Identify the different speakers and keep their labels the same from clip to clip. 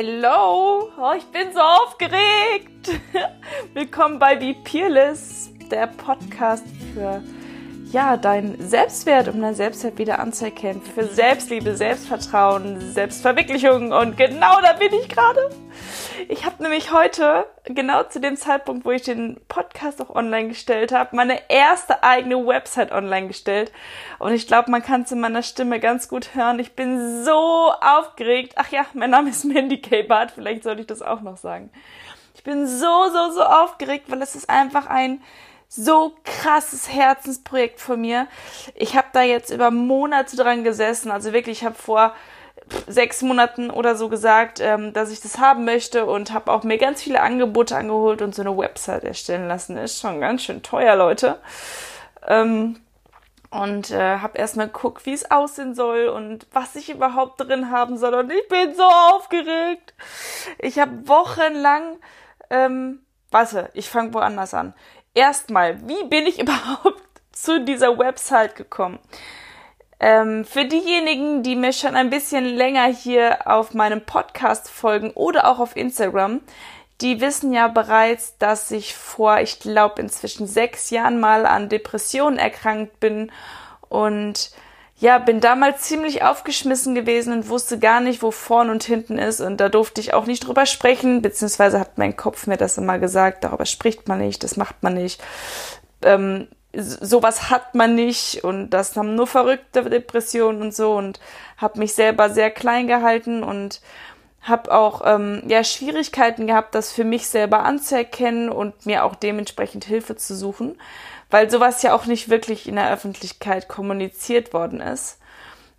Speaker 1: Hello, oh, ich bin so aufgeregt. Willkommen bei Be Peerless, der Podcast für ja, dein Selbstwert, um dein Selbstwert wieder anzuerkennen, für Selbstliebe, Selbstvertrauen, Selbstverwirklichung und genau da bin ich gerade. Ich habe nämlich heute, genau zu dem Zeitpunkt, wo ich den Podcast auch online gestellt habe, meine erste eigene Website online gestellt. Und ich glaube, man kann es in meiner Stimme ganz gut hören. Ich bin so aufgeregt. Ach ja, mein Name ist Mandy K. Bart, vielleicht sollte ich das auch noch sagen. Ich bin so, so, so aufgeregt, weil es ist einfach ein so krasses Herzensprojekt von mir. Ich habe da jetzt über Monate dran gesessen. Also wirklich, ich habe vor sechs Monaten oder so gesagt, ähm, dass ich das haben möchte und habe auch mir ganz viele Angebote angeholt und so eine Website erstellen lassen. Ist schon ganz schön teuer, Leute. Ähm, und äh, habe erstmal geguckt, wie es aussehen soll und was ich überhaupt drin haben soll. Und ich bin so aufgeregt. Ich habe wochenlang, ähm, warte, ich fange woanders an. Erstmal, wie bin ich überhaupt zu dieser Website gekommen? Ähm, für diejenigen, die mir schon ein bisschen länger hier auf meinem Podcast folgen oder auch auf Instagram, die wissen ja bereits, dass ich vor, ich glaube, inzwischen sechs Jahren mal an Depressionen erkrankt bin und ja, bin damals ziemlich aufgeschmissen gewesen und wusste gar nicht, wo vorn und hinten ist. Und da durfte ich auch nicht drüber sprechen, beziehungsweise hat mein Kopf mir das immer gesagt, darüber spricht man nicht, das macht man nicht. Ähm, sowas hat man nicht. Und das haben nur verrückte Depressionen und so. Und habe mich selber sehr klein gehalten und habe auch ähm, ja Schwierigkeiten gehabt, das für mich selber anzuerkennen und mir auch dementsprechend Hilfe zu suchen, weil sowas ja auch nicht wirklich in der Öffentlichkeit kommuniziert worden ist.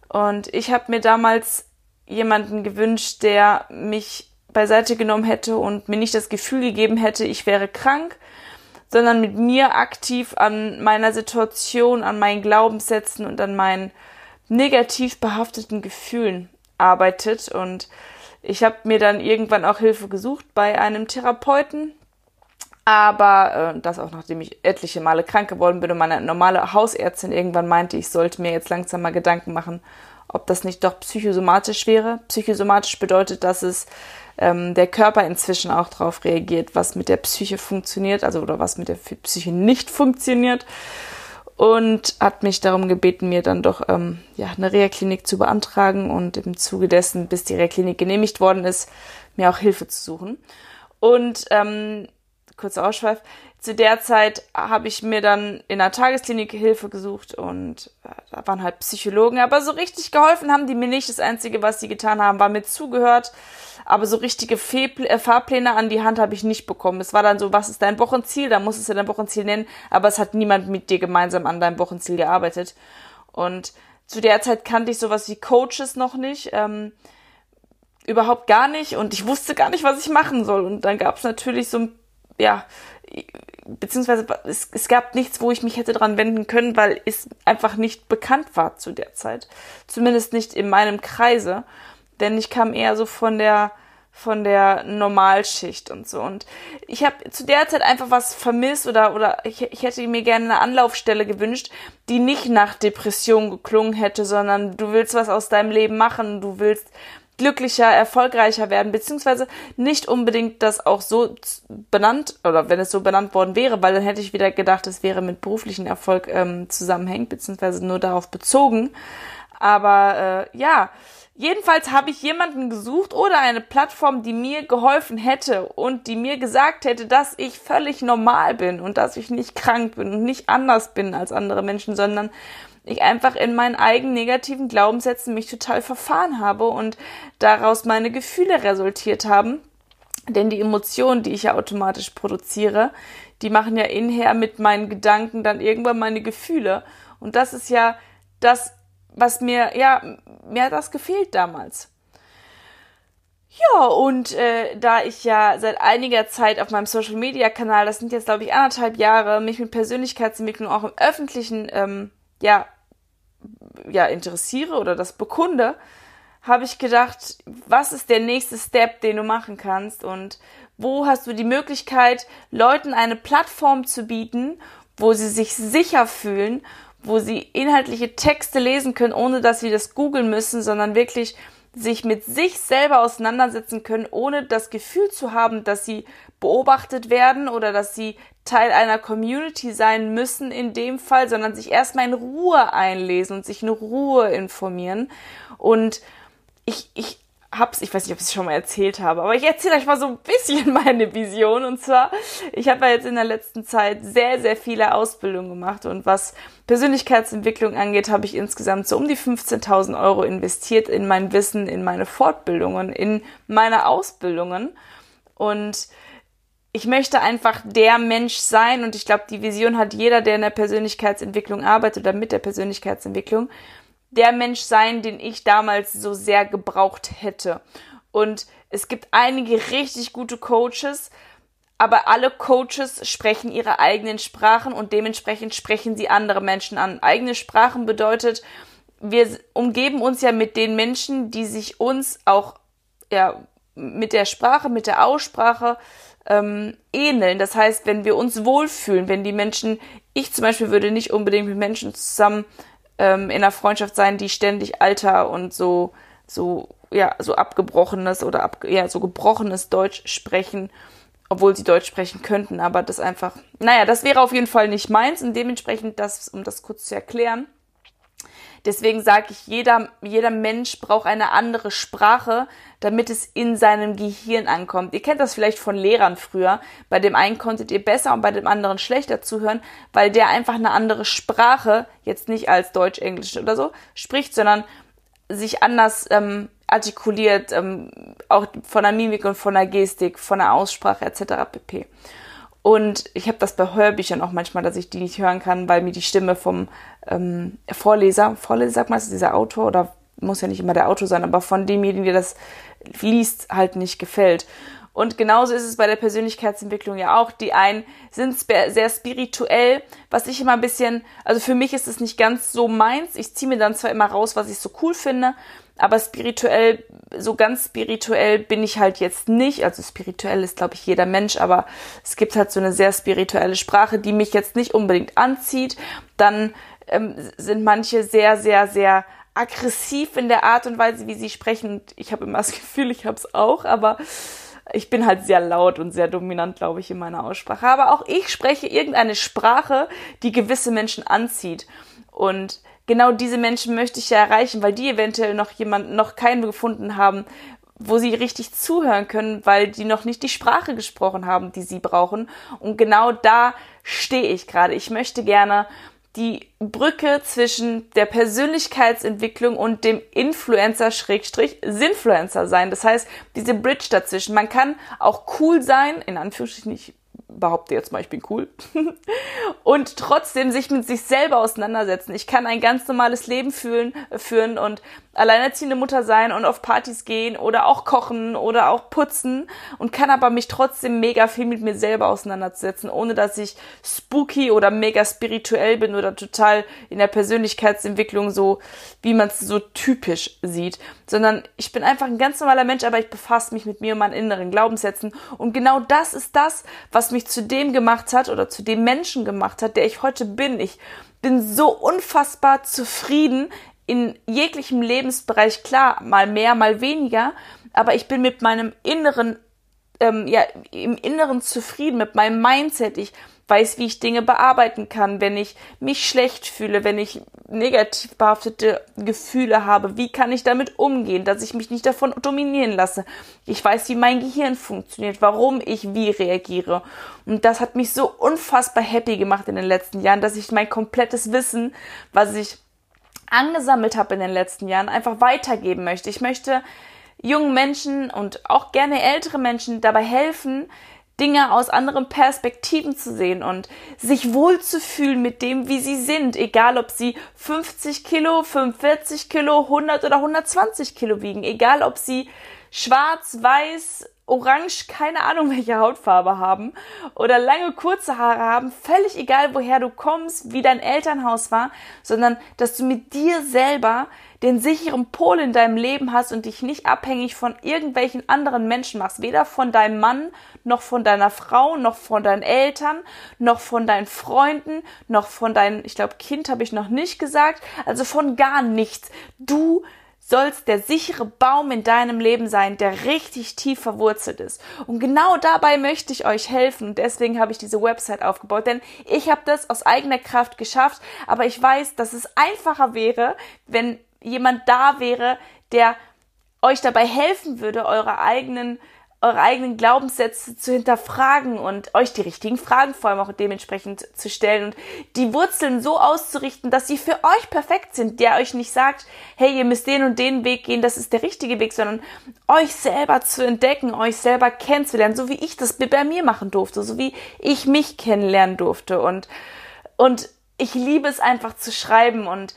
Speaker 1: Und ich habe mir damals jemanden gewünscht, der mich beiseite genommen hätte und mir nicht das Gefühl gegeben hätte, ich wäre krank, sondern mit mir aktiv an meiner Situation, an meinen Glaubenssätzen und an meinen negativ behafteten Gefühlen arbeitet. Und ich habe mir dann irgendwann auch Hilfe gesucht bei einem Therapeuten. Aber äh, das auch nachdem ich etliche Male krank geworden bin und meine normale Hausärztin irgendwann meinte, ich sollte mir jetzt langsam mal Gedanken machen, ob das nicht doch psychosomatisch wäre. Psychosomatisch bedeutet, dass es ähm, der Körper inzwischen auch darauf reagiert, was mit der Psyche funktioniert, also oder was mit der Psyche nicht funktioniert. Und hat mich darum gebeten, mir dann doch ähm, ja, eine Reha-Klinik zu beantragen und im Zuge dessen, bis die Reha-Klinik genehmigt worden ist, mir auch Hilfe zu suchen. Und ähm, kurzer Ausschweif, zu der Zeit habe ich mir dann in einer Tagesklinik Hilfe gesucht und äh, da waren halt Psychologen, aber so richtig geholfen haben die mir nicht. Das Einzige, was sie getan haben, war mir zugehört, aber so richtige äh, Fahrpläne an die Hand habe ich nicht bekommen. Es war dann so, was ist dein Wochenziel? Da musst du dein Wochenziel nennen, aber es hat niemand mit dir gemeinsam an deinem Wochenziel gearbeitet. Und zu der Zeit kannte ich sowas wie Coaches noch nicht. Ähm, überhaupt gar nicht und ich wusste gar nicht, was ich machen soll. Und dann gab es natürlich so ein, ja, beziehungsweise es, es gab nichts, wo ich mich hätte dran wenden können, weil es einfach nicht bekannt war zu der Zeit. Zumindest nicht in meinem Kreise denn ich kam eher so von der von der Normalschicht und so. Und ich habe zu der Zeit einfach was vermisst oder, oder ich, ich hätte mir gerne eine Anlaufstelle gewünscht, die nicht nach Depression geklungen hätte, sondern du willst was aus deinem Leben machen, du willst glücklicher, erfolgreicher werden, beziehungsweise nicht unbedingt das auch so benannt oder wenn es so benannt worden wäre, weil dann hätte ich wieder gedacht, es wäre mit beruflichen Erfolg ähm, zusammenhängt, beziehungsweise nur darauf bezogen. Aber äh, ja, Jedenfalls habe ich jemanden gesucht oder eine Plattform, die mir geholfen hätte und die mir gesagt hätte, dass ich völlig normal bin und dass ich nicht krank bin und nicht anders bin als andere Menschen, sondern ich einfach in meinen eigenen negativen Glaubenssätzen mich total verfahren habe und daraus meine Gefühle resultiert haben. Denn die Emotionen, die ich ja automatisch produziere, die machen ja inher mit meinen Gedanken dann irgendwann meine Gefühle. Und das ist ja das was mir, ja, mir hat das gefehlt damals. Ja, und äh, da ich ja seit einiger Zeit auf meinem Social Media Kanal, das sind jetzt glaube ich anderthalb Jahre, mich mit Persönlichkeitsentwicklung auch im öffentlichen, ähm, ja, ja, interessiere oder das bekunde, habe ich gedacht, was ist der nächste Step, den du machen kannst? Und wo hast du die Möglichkeit, Leuten eine Plattform zu bieten, wo sie sich sicher fühlen wo sie inhaltliche Texte lesen können, ohne dass sie das googeln müssen, sondern wirklich sich mit sich selber auseinandersetzen können, ohne das Gefühl zu haben, dass sie beobachtet werden oder dass sie Teil einer Community sein müssen in dem Fall, sondern sich erstmal in Ruhe einlesen und sich in Ruhe informieren. Und ich, ich hab's, ich weiß nicht, ob ich es schon mal erzählt habe, aber ich erzähle euch mal so ein bisschen meine Vision. Und zwar, ich habe ja jetzt in der letzten Zeit sehr, sehr viele Ausbildungen gemacht und was Persönlichkeitsentwicklung angeht, habe ich insgesamt so um die 15.000 Euro investiert in mein Wissen, in meine Fortbildungen, in meine Ausbildungen. Und ich möchte einfach der Mensch sein und ich glaube, die Vision hat jeder, der in der Persönlichkeitsentwicklung arbeitet oder mit der Persönlichkeitsentwicklung der Mensch sein, den ich damals so sehr gebraucht hätte. Und es gibt einige richtig gute Coaches, aber alle Coaches sprechen ihre eigenen Sprachen und dementsprechend sprechen sie andere Menschen an. Eigene Sprachen bedeutet, wir umgeben uns ja mit den Menschen, die sich uns auch ja, mit der Sprache, mit der Aussprache ähm, ähneln. Das heißt, wenn wir uns wohlfühlen, wenn die Menschen, ich zum Beispiel würde nicht unbedingt mit Menschen zusammen ähm, in einer Freundschaft sein, die ständig Alter und so, so, ja, so abgebrochenes oder ab, ja, so gebrochenes Deutsch sprechen, obwohl sie Deutsch sprechen könnten, aber das einfach, naja, das wäre auf jeden Fall nicht meins und dementsprechend das, um das kurz zu erklären, Deswegen sage ich, jeder, jeder Mensch braucht eine andere Sprache, damit es in seinem Gehirn ankommt. Ihr kennt das vielleicht von Lehrern früher. Bei dem einen konntet ihr besser und bei dem anderen schlechter zuhören, weil der einfach eine andere Sprache, jetzt nicht als Deutsch, Englisch oder so, spricht, sondern sich anders ähm, artikuliert, ähm, auch von der Mimik und von der Gestik, von der Aussprache etc. pp. Und ich habe das bei Hörbüchern auch manchmal, dass ich die nicht hören kann, weil mir die Stimme vom ähm, Vorleser, Vorleser sagt man, ist dieser Autor oder muss ja nicht immer der Autor sein, aber von demjenigen, der das liest, halt nicht gefällt. Und genauso ist es bei der Persönlichkeitsentwicklung ja auch. Die einen sind sehr spirituell, was ich immer ein bisschen, also für mich ist es nicht ganz so meins. Ich ziehe mir dann zwar immer raus, was ich so cool finde, aber spirituell, so ganz spirituell bin ich halt jetzt nicht. Also spirituell ist, glaube ich, jeder Mensch, aber es gibt halt so eine sehr spirituelle Sprache, die mich jetzt nicht unbedingt anzieht. Dann ähm, sind manche sehr, sehr, sehr aggressiv in der Art und Weise, wie sie sprechen. Ich habe immer das Gefühl, ich habe es auch, aber ich bin halt sehr laut und sehr dominant, glaube ich, in meiner Aussprache. Aber auch ich spreche irgendeine Sprache, die gewisse Menschen anzieht. Und genau diese Menschen möchte ich ja erreichen, weil die eventuell noch jemanden, noch keinen gefunden haben, wo sie richtig zuhören können, weil die noch nicht die Sprache gesprochen haben, die sie brauchen. Und genau da stehe ich gerade. Ich möchte gerne die Brücke zwischen der Persönlichkeitsentwicklung und dem Influencer-Sinfluencer sein. Das heißt, diese Bridge dazwischen. Man kann auch cool sein, in Anführungsstrichen, ich behaupte jetzt mal, ich bin cool. und trotzdem sich mit sich selber auseinandersetzen. Ich kann ein ganz normales Leben fühlen, führen und alleinerziehende Mutter sein und auf Partys gehen oder auch kochen oder auch putzen und kann aber mich trotzdem mega viel mit mir selber auseinandersetzen, ohne dass ich spooky oder mega spirituell bin oder total in der Persönlichkeitsentwicklung so, wie man es so typisch sieht, sondern ich bin einfach ein ganz normaler Mensch, aber ich befasse mich mit mir und meinen inneren Glaubenssätzen und genau das ist das, was mich zu dem gemacht hat oder zu dem Menschen gemacht hat, der ich heute bin. Ich bin so unfassbar zufrieden in jeglichem Lebensbereich, klar, mal mehr, mal weniger, aber ich bin mit meinem inneren, ähm, ja, im Inneren zufrieden, mit meinem Mindset. Ich weiß, wie ich Dinge bearbeiten kann, wenn ich mich schlecht fühle, wenn ich negativ behaftete Gefühle habe. Wie kann ich damit umgehen, dass ich mich nicht davon dominieren lasse? Ich weiß, wie mein Gehirn funktioniert, warum ich wie reagiere. Und das hat mich so unfassbar happy gemacht in den letzten Jahren, dass ich mein komplettes Wissen, was ich angesammelt habe in den letzten Jahren, einfach weitergeben möchte. Ich möchte jungen Menschen und auch gerne ältere Menschen dabei helfen, Dinge aus anderen Perspektiven zu sehen und sich wohlzufühlen mit dem, wie sie sind, egal ob sie 50 Kilo, 45 Kilo, 100 oder 120 Kilo wiegen, egal ob sie schwarz, weiß, orange, keine Ahnung welche Hautfarbe haben oder lange kurze Haare haben, völlig egal woher du kommst, wie dein Elternhaus war, sondern dass du mit dir selber den sicheren Pol in deinem Leben hast und dich nicht abhängig von irgendwelchen anderen Menschen machst, weder von deinem Mann, noch von deiner Frau, noch von deinen Eltern, noch von deinen Freunden, noch von deinem, ich glaube, Kind habe ich noch nicht gesagt, also von gar nichts. Du soll's der sichere Baum in deinem Leben sein, der richtig tief verwurzelt ist. Und genau dabei möchte ich euch helfen. Deswegen habe ich diese Website aufgebaut. Denn ich habe das aus eigener Kraft geschafft. Aber ich weiß, dass es einfacher wäre, wenn jemand da wäre, der euch dabei helfen würde, eure eigenen eure eigenen Glaubenssätze zu hinterfragen und euch die richtigen Fragen vor allem auch dementsprechend zu stellen und die Wurzeln so auszurichten, dass sie für euch perfekt sind, der euch nicht sagt, hey, ihr müsst den und den Weg gehen, das ist der richtige Weg, sondern euch selber zu entdecken, euch selber kennenzulernen, so wie ich das bei mir machen durfte, so wie ich mich kennenlernen durfte. Und, und ich liebe es einfach zu schreiben und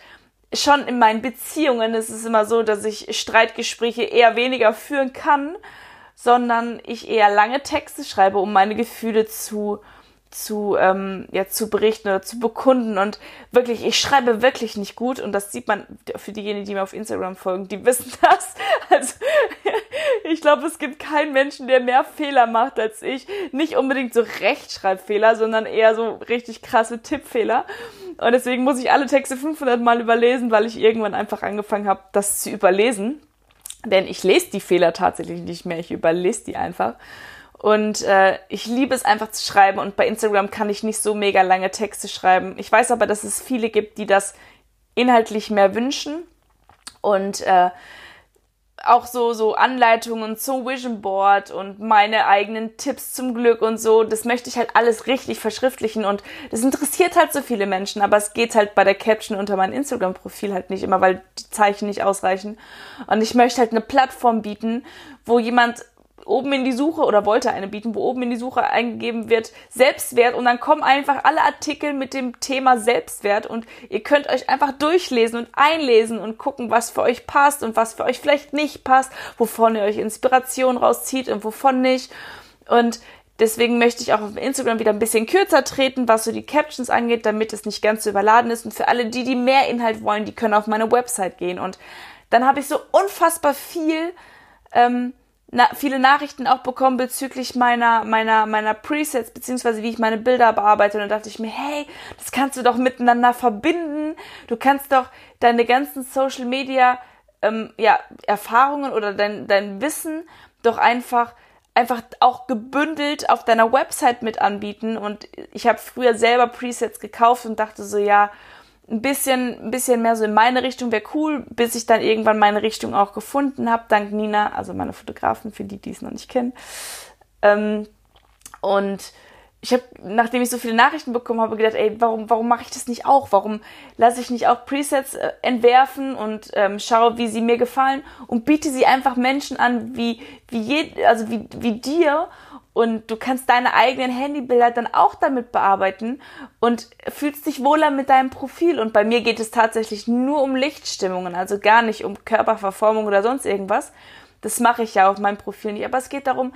Speaker 1: schon in meinen Beziehungen ist es immer so, dass ich Streitgespräche eher weniger führen kann, sondern ich eher lange Texte schreibe, um meine Gefühle zu zu ähm, ja zu berichten oder zu bekunden. Und wirklich ich schreibe wirklich nicht gut. Und das sieht man für diejenigen die mir auf Instagram folgen die wissen das. Also ich glaube es gibt keinen Menschen der mehr Fehler macht als ich. Nicht unbedingt so Rechtschreibfehler sondern eher so richtig krasse Tippfehler und deswegen muss ich alle Texte 500 mal überlesen weil ich irgendwann einfach angefangen habe das zu überlesen denn ich lese die Fehler tatsächlich nicht mehr, ich überlese die einfach. Und äh, ich liebe es einfach zu schreiben und bei Instagram kann ich nicht so mega lange Texte schreiben. Ich weiß aber, dass es viele gibt, die das inhaltlich mehr wünschen. Und äh, auch so, so Anleitungen zum Vision Board und meine eigenen Tipps zum Glück und so. Das möchte ich halt alles richtig verschriftlichen und das interessiert halt so viele Menschen, aber es geht halt bei der Caption unter meinem Instagram-Profil halt nicht immer, weil die Zeichen nicht ausreichen. Und ich möchte halt eine Plattform bieten, wo jemand oben in die Suche oder wollte eine bieten, wo oben in die Suche eingegeben wird Selbstwert und dann kommen einfach alle Artikel mit dem Thema Selbstwert und ihr könnt euch einfach durchlesen und einlesen und gucken, was für euch passt und was für euch vielleicht nicht passt, wovon ihr euch Inspiration rauszieht und wovon nicht. Und deswegen möchte ich auch auf Instagram wieder ein bisschen kürzer treten, was so die Captions angeht, damit es nicht ganz so überladen ist. Und für alle die, die mehr Inhalt wollen, die können auf meine Website gehen. Und dann habe ich so unfassbar viel ähm, na, viele Nachrichten auch bekommen bezüglich meiner, meiner, meiner Presets, beziehungsweise wie ich meine Bilder bearbeite. Und dann dachte ich mir, hey, das kannst du doch miteinander verbinden. Du kannst doch deine ganzen Social Media, ähm, ja, Erfahrungen oder dein, dein Wissen doch einfach einfach auch gebündelt auf deiner Website mit anbieten. Und ich habe früher selber Presets gekauft und dachte so, ja, ein bisschen, ein bisschen mehr so in meine Richtung wäre cool, bis ich dann irgendwann meine Richtung auch gefunden habe, dank Nina, also meine Fotografen, für die, die es noch nicht kennen. Ähm, und ich habe, nachdem ich so viele Nachrichten bekommen habe, gedacht, ey, warum, warum mache ich das nicht auch? Warum lasse ich nicht auch Presets äh, entwerfen und ähm, schaue, wie sie mir gefallen und biete sie einfach Menschen an, wie, wie je, also wie, wie dir und du kannst deine eigenen Handybilder dann auch damit bearbeiten und fühlst dich wohler mit deinem Profil. Und bei mir geht es tatsächlich nur um Lichtstimmungen, also gar nicht um Körperverformung oder sonst irgendwas. Das mache ich ja auf meinem Profil nicht. Aber es geht darum,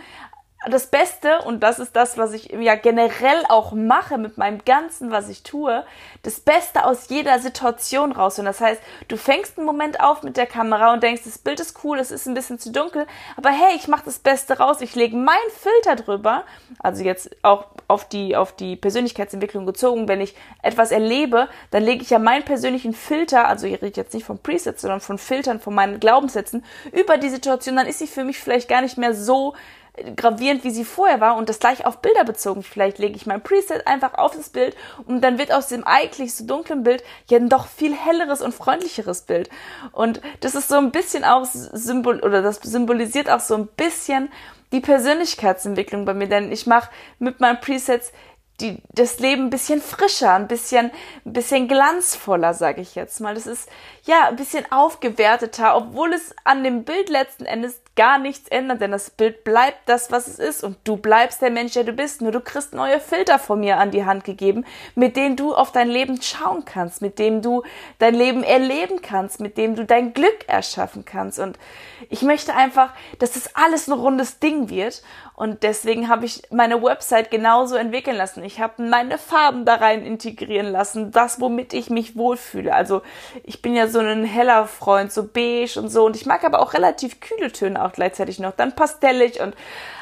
Speaker 1: das Beste, und das ist das, was ich ja generell auch mache mit meinem Ganzen, was ich tue, das Beste aus jeder Situation raus. Und das heißt, du fängst einen Moment auf mit der Kamera und denkst, das Bild ist cool, es ist ein bisschen zu dunkel, aber hey, ich mache das Beste raus, ich lege meinen Filter drüber, also jetzt auch auf die, auf die Persönlichkeitsentwicklung gezogen, wenn ich etwas erlebe, dann lege ich ja meinen persönlichen Filter, also ich rede jetzt nicht von Presets, sondern von Filtern, von meinen Glaubenssätzen, über die Situation, dann ist sie für mich vielleicht gar nicht mehr so gravierend, wie sie vorher war und das gleich auf Bilder bezogen. Vielleicht lege ich mein Preset einfach auf das Bild und dann wird aus dem eigentlich so dunklen Bild ja ein doch viel helleres und freundlicheres Bild. Und das ist so ein bisschen auch Symbol oder das symbolisiert auch so ein bisschen die Persönlichkeitsentwicklung bei mir, denn ich mache mit meinen Presets die, das Leben ein bisschen frischer, ein bisschen, ein bisschen glanzvoller, sage ich jetzt mal. Das ist ja ein bisschen aufgewerteter, obwohl es an dem Bild letzten Endes gar nichts ändert, denn das Bild bleibt das, was es ist und du bleibst der Mensch, der du bist. Nur du kriegst neue Filter von mir an die Hand gegeben, mit denen du auf dein Leben schauen kannst, mit dem du dein Leben erleben kannst, mit dem du dein Glück erschaffen kannst. Und ich möchte einfach, dass das alles ein rundes Ding wird. Und deswegen habe ich meine Website genauso entwickeln lassen. Ich habe meine Farben da rein integrieren lassen, das, womit ich mich wohlfühle. Also ich bin ja so ein heller Freund, so beige und so. Und ich mag aber auch relativ kühle Töne auch gleichzeitig noch. Dann pastellig und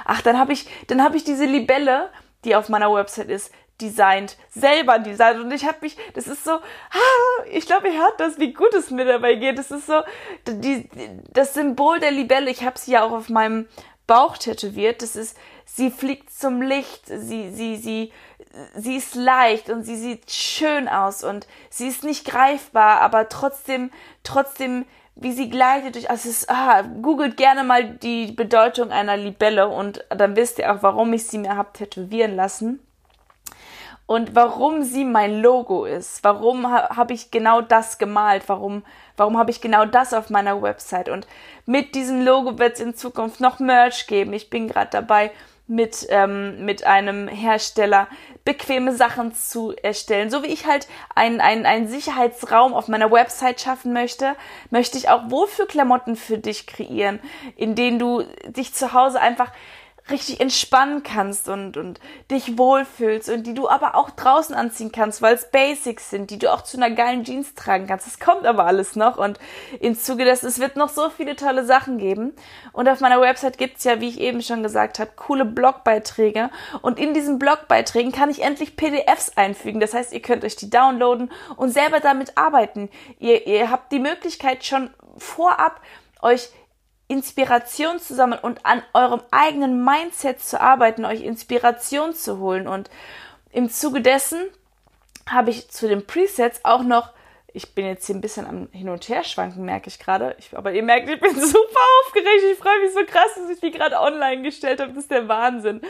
Speaker 1: ach, dann habe ich, dann habe ich diese Libelle, die auf meiner Website ist, designt, selber designt. Und ich habe mich, das ist so, ah, ich glaube, ihr hört das, wie gut es mir dabei geht. Das ist so die, das Symbol der Libelle. Ich habe sie ja auch auf meinem Bauch tätowiert. Das ist, sie fliegt zum Licht, sie, sie, sie, sie ist leicht und sie sieht schön aus und sie ist nicht greifbar, aber trotzdem, trotzdem, wie sie gleitet durch, also es ist, ah, googelt gerne mal die Bedeutung einer Libelle und dann wisst ihr auch, warum ich sie mir hab tätowieren lassen und warum sie mein Logo ist. Warum ha habe ich genau das gemalt? Warum, warum habe ich genau das auf meiner Website? Und mit diesem Logo wird es in Zukunft noch Merch geben. Ich bin gerade dabei, mit, ähm, mit einem Hersteller bequeme Sachen zu erstellen. So wie ich halt einen, einen, einen Sicherheitsraum auf meiner Website schaffen möchte, möchte ich auch Wohlfühlklamotten für dich kreieren, in denen du dich zu Hause einfach richtig entspannen kannst und, und dich wohlfühlst und die du aber auch draußen anziehen kannst, weil es Basics sind, die du auch zu einer geilen Jeans tragen kannst. Das kommt aber alles noch und im Zuge dessen, es wird noch so viele tolle Sachen geben. Und auf meiner Website gibt's ja, wie ich eben schon gesagt habe, coole Blogbeiträge und in diesen Blogbeiträgen kann ich endlich PDFs einfügen. Das heißt, ihr könnt euch die downloaden und selber damit arbeiten. Ihr, ihr habt die Möglichkeit schon vorab euch Inspiration zu sammeln und an eurem eigenen Mindset zu arbeiten, euch Inspiration zu holen. Und im Zuge dessen habe ich zu den Presets auch noch, ich bin jetzt hier ein bisschen am Hin- und Her schwanken, merke ich gerade. aber ihr merkt, ich bin super aufgeregt. Ich freue mich so krass, dass ich die gerade online gestellt habe. Das ist der Wahnsinn.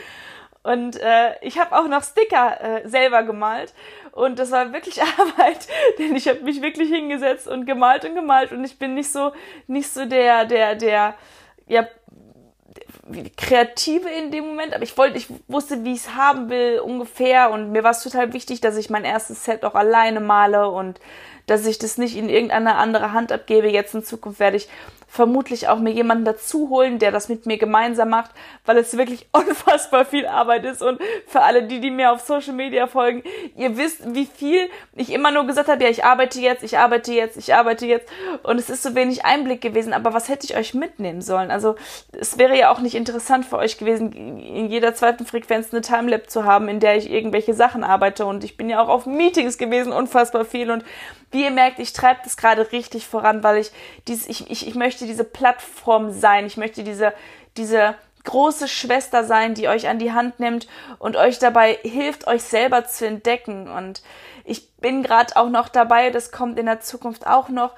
Speaker 1: Und äh, ich habe auch noch Sticker äh, selber gemalt. Und das war wirklich Arbeit, denn ich habe mich wirklich hingesetzt und gemalt und gemalt. Und ich bin nicht so, nicht so der, der, der, ja, Kreative in dem Moment, aber ich wollte, ich wusste, wie ich es haben will, ungefähr. Und mir war es total wichtig, dass ich mein erstes Set auch alleine male und dass ich das nicht in irgendeine andere Hand abgebe. Jetzt in Zukunft werde ich vermutlich auch mir jemanden dazu holen, der das mit mir gemeinsam macht, weil es wirklich unfassbar viel Arbeit ist. Und für alle, die, die mir auf Social Media folgen, ihr wisst, wie viel ich immer nur gesagt habe, ja, ich arbeite jetzt, ich arbeite jetzt, ich arbeite jetzt. Und es ist so wenig Einblick gewesen. Aber was hätte ich euch mitnehmen sollen? Also es wäre ja auch nicht interessant für euch gewesen, in jeder zweiten Frequenz eine Timelap zu haben, in der ich irgendwelche Sachen arbeite. Und ich bin ja auch auf Meetings gewesen, unfassbar viel. Und wie ihr merkt, ich treibe das gerade richtig voran, weil ich dies, ich, ich, ich möchte diese Plattform sein. Ich möchte diese, diese große Schwester sein, die euch an die Hand nimmt und euch dabei hilft, euch selber zu entdecken. Und ich bin gerade auch noch dabei, das kommt in der Zukunft auch noch.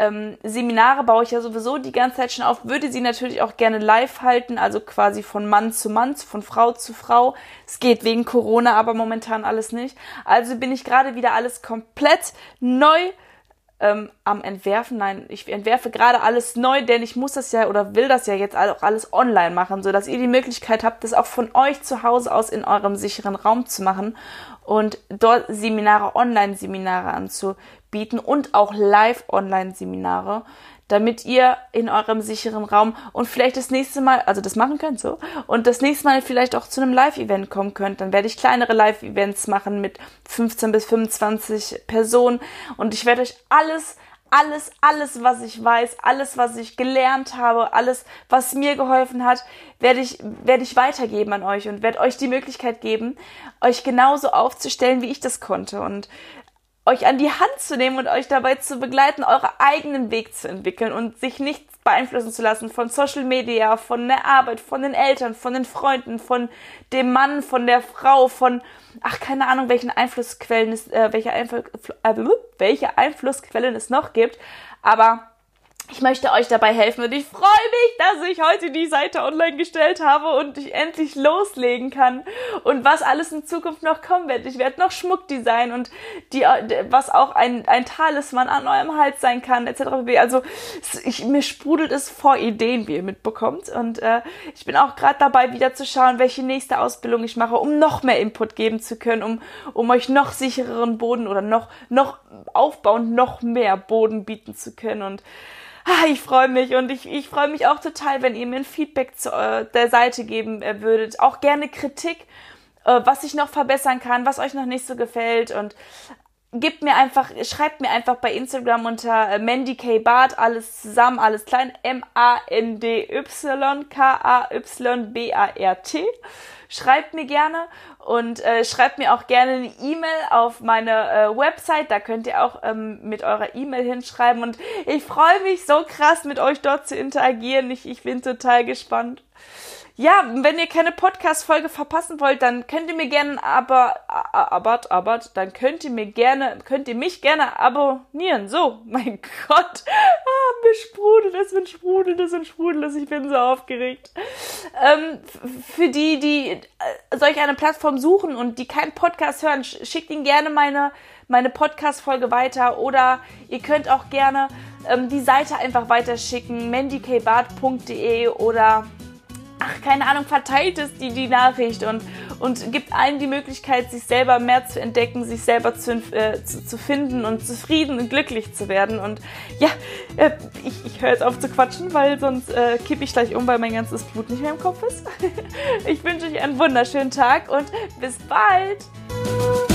Speaker 1: Ähm, Seminare baue ich ja sowieso die ganze Zeit schon auf, würde sie natürlich auch gerne live halten, also quasi von Mann zu Mann, von Frau zu Frau. Es geht wegen Corona, aber momentan alles nicht. Also bin ich gerade wieder alles komplett neu ähm, am Entwerfen. Nein, ich entwerfe gerade alles neu, denn ich muss das ja oder will das ja jetzt auch alles online machen, so dass ihr die Möglichkeit habt, das auch von euch zu Hause aus in eurem sicheren Raum zu machen und dort Seminare, Online-Seminare anzubieten und auch Live-Online-Seminare damit ihr in eurem sicheren Raum und vielleicht das nächste Mal, also das machen könnt so, und das nächste Mal vielleicht auch zu einem Live-Event kommen könnt. Dann werde ich kleinere Live-Events machen mit 15 bis 25 Personen und ich werde euch alles alles, alles, was ich weiß, alles, was ich gelernt habe, alles, was mir geholfen hat, werde ich, werde ich weitergeben an euch und werde euch die Möglichkeit geben, euch genauso aufzustellen, wie ich das konnte. Und euch an die Hand zu nehmen und euch dabei zu begleiten, euren eigenen Weg zu entwickeln und sich nicht beeinflussen zu lassen von Social Media, von der Arbeit, von den Eltern, von den Freunden, von dem Mann, von der Frau, von ach keine Ahnung, welchen Einflussquellen es, äh, welche, Einfl äh, welche Einflussquellen es noch gibt, aber ich möchte euch dabei helfen und ich freue mich, dass ich heute die Seite online gestellt habe und ich endlich loslegen kann und was alles in Zukunft noch kommen wird. Ich werde noch Schmuck designen und die, was auch ein, ein Talisman an eurem Hals sein kann, etc. Also ich, mir sprudelt es vor Ideen, wie ihr mitbekommt und äh, ich bin auch gerade dabei, wieder zu schauen, welche nächste Ausbildung ich mache, um noch mehr Input geben zu können, um, um euch noch sichereren Boden oder noch, noch aufbauend noch mehr Boden bieten zu können und ich freue mich und ich, ich freue mich auch total, wenn ihr mir ein Feedback zu äh, der Seite geben äh, würdet. Auch gerne Kritik, äh, was ich noch verbessern kann, was euch noch nicht so gefällt und gebt mir einfach, schreibt mir einfach bei Instagram unter äh, Mandy K. Bart, alles zusammen, alles klein, M-A-N-D-Y-K-A-Y-B-A-R-T. Schreibt mir gerne und äh, schreibt mir auch gerne eine E-Mail auf meine äh, Website. Da könnt ihr auch ähm, mit eurer E-Mail hinschreiben. Und ich freue mich so krass, mit euch dort zu interagieren. Ich, ich bin total gespannt ja, wenn ihr keine Podcast-Folge verpassen wollt, dann könnt ihr mir gerne aber, aber, aber, dann könnt ihr mir gerne, könnt ihr mich gerne abonnieren. So, mein Gott, ah, mir sprudelt es, mir sprudelt es und sprudelt es, ich bin so aufgeregt. Ähm, für die, die äh, solch eine Plattform suchen und die keinen Podcast hören, schickt ihnen gerne meine, meine Podcast-Folge weiter oder ihr könnt auch gerne ähm, die Seite einfach weiterschicken, mandykbart.de oder ach, keine Ahnung, verteilt es die, die Nachricht und, und gibt allen die Möglichkeit, sich selber mehr zu entdecken, sich selber zu, äh, zu, zu, finden und zufrieden und glücklich zu werden. Und ja, äh, ich, ich höre jetzt auf zu quatschen, weil sonst äh, kippe ich gleich um, weil mein ganzes Blut nicht mehr im Kopf ist. ich wünsche euch einen wunderschönen Tag und bis bald!